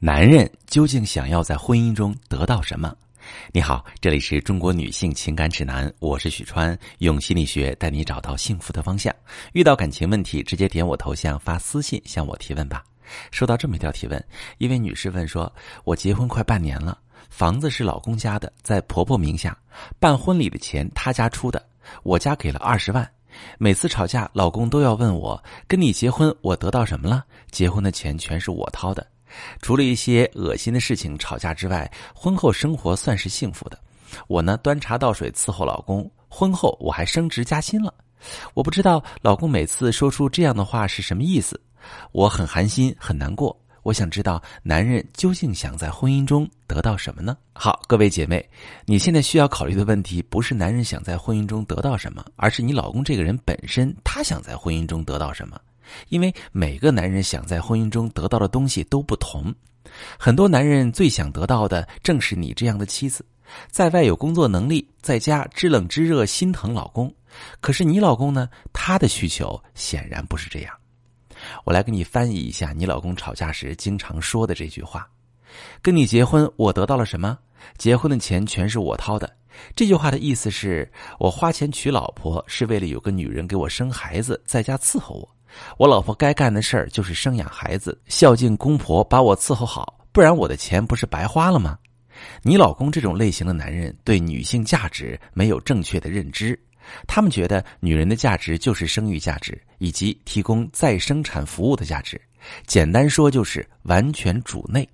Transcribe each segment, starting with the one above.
男人究竟想要在婚姻中得到什么？你好，这里是中国女性情感指南，我是许川，用心理学带你找到幸福的方向。遇到感情问题，直接点我头像发私信向我提问吧。收到这么一条提问，一位女士问说：“我结婚快半年了，房子是老公家的，在婆婆名下，办婚礼的钱他家出的，我家给了二十万。每次吵架，老公都要问我：跟你结婚，我得到什么了？结婚的钱全是我掏的。”除了一些恶心的事情吵架之外，婚后生活算是幸福的。我呢，端茶倒水伺候老公。婚后我还升职加薪了。我不知道老公每次说出这样的话是什么意思，我很寒心，很难过。我想知道男人究竟想在婚姻中得到什么呢？好，各位姐妹，你现在需要考虑的问题不是男人想在婚姻中得到什么，而是你老公这个人本身，他想在婚姻中得到什么。因为每个男人想在婚姻中得到的东西都不同，很多男人最想得到的正是你这样的妻子，在外有工作能力，在家知冷知热，心疼老公。可是你老公呢？他的需求显然不是这样。我来给你翻译一下你老公吵架时经常说的这句话：“跟你结婚，我得到了什么？结婚的钱全是我掏的。”这句话的意思是我花钱娶老婆是为了有个女人给我生孩子，在家伺候我。我老婆该干的事儿就是生养孩子，孝敬公婆，把我伺候好，不然我的钱不是白花了吗？你老公这种类型的男人对女性价值没有正确的认知，他们觉得女人的价值就是生育价值以及提供再生产服务的价值，简单说就是完全主内。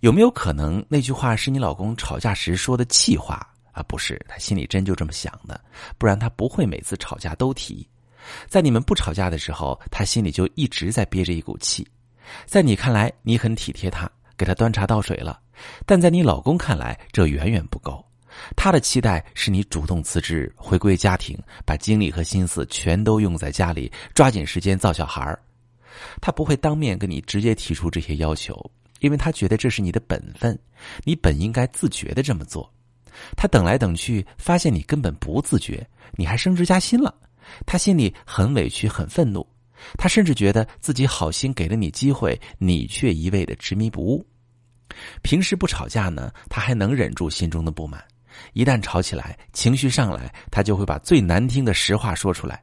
有没有可能那句话是你老公吵架时说的气话啊？不是，他心里真就这么想的，不然他不会每次吵架都提。在你们不吵架的时候，他心里就一直在憋着一股气。在你看来，你很体贴他，给他端茶倒水了；但在你老公看来，这远远不够。他的期待是你主动辞职，回归家庭，把精力和心思全都用在家里，抓紧时间造小孩儿他不会当面跟你直接提出这些要求，因为他觉得这是你的本分，你本应该自觉的这么做。他等来等去，发现你根本不自觉，你还升职加薪了。他心里很委屈，很愤怒，他甚至觉得自己好心给了你机会，你却一味的执迷不悟。平时不吵架呢，他还能忍住心中的不满；一旦吵起来，情绪上来，他就会把最难听的实话说出来。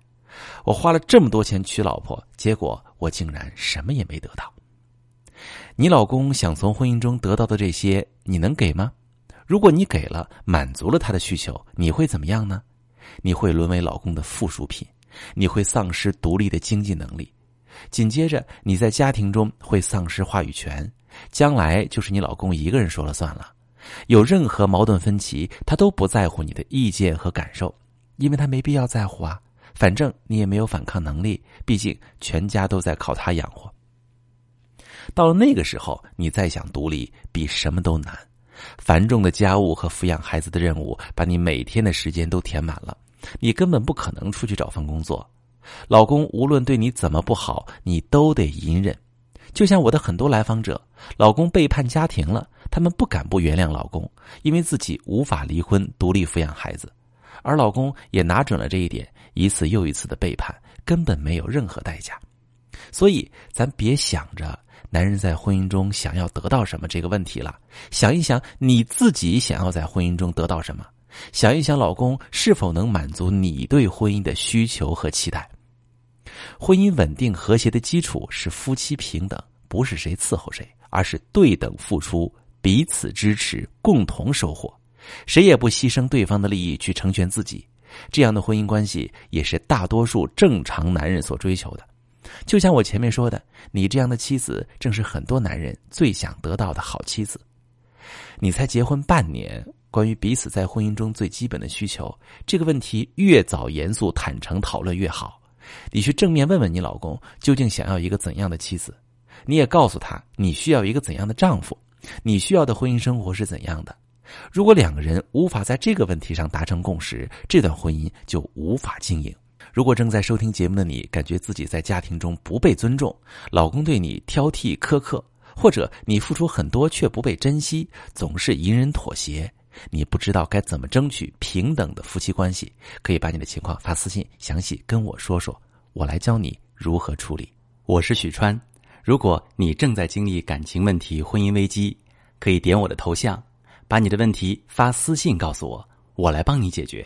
我花了这么多钱娶老婆，结果我竟然什么也没得到。你老公想从婚姻中得到的这些，你能给吗？如果你给了，满足了他的需求，你会怎么样呢？你会沦为老公的附属品，你会丧失独立的经济能力，紧接着你在家庭中会丧失话语权，将来就是你老公一个人说了算了。有任何矛盾分歧，他都不在乎你的意见和感受，因为他没必要在乎啊，反正你也没有反抗能力，毕竟全家都在靠他养活。到了那个时候，你再想独立，比什么都难。繁重的家务和抚养孩子的任务，把你每天的时间都填满了。你根本不可能出去找份工作，老公无论对你怎么不好，你都得隐忍。就像我的很多来访者，老公背叛家庭了，他们不敢不原谅老公，因为自己无法离婚独立抚养孩子，而老公也拿准了这一点，一次又一次的背叛根本没有任何代价。所以，咱别想着男人在婚姻中想要得到什么这个问题了，想一想你自己想要在婚姻中得到什么。想一想，老公是否能满足你对婚姻的需求和期待？婚姻稳定和谐的基础是夫妻平等，不是谁伺候谁，而是对等付出，彼此支持，共同收获。谁也不牺牲对方的利益去成全自己。这样的婚姻关系也是大多数正常男人所追求的。就像我前面说的，你这样的妻子正是很多男人最想得到的好妻子。你才结婚半年。关于彼此在婚姻中最基本的需求，这个问题越早严肃坦诚讨论越好。你去正面问问你老公，究竟想要一个怎样的妻子？你也告诉他，你需要一个怎样的丈夫？你需要的婚姻生活是怎样的？如果两个人无法在这个问题上达成共识，这段婚姻就无法经营。如果正在收听节目的你，感觉自己在家庭中不被尊重，老公对你挑剔苛刻，或者你付出很多却不被珍惜，总是隐忍妥协。你不知道该怎么争取平等的夫妻关系，可以把你的情况发私信，详细跟我说说，我来教你如何处理。我是许川。如果你正在经历感情问题、婚姻危机，可以点我的头像，把你的问题发私信告诉我，我来帮你解决。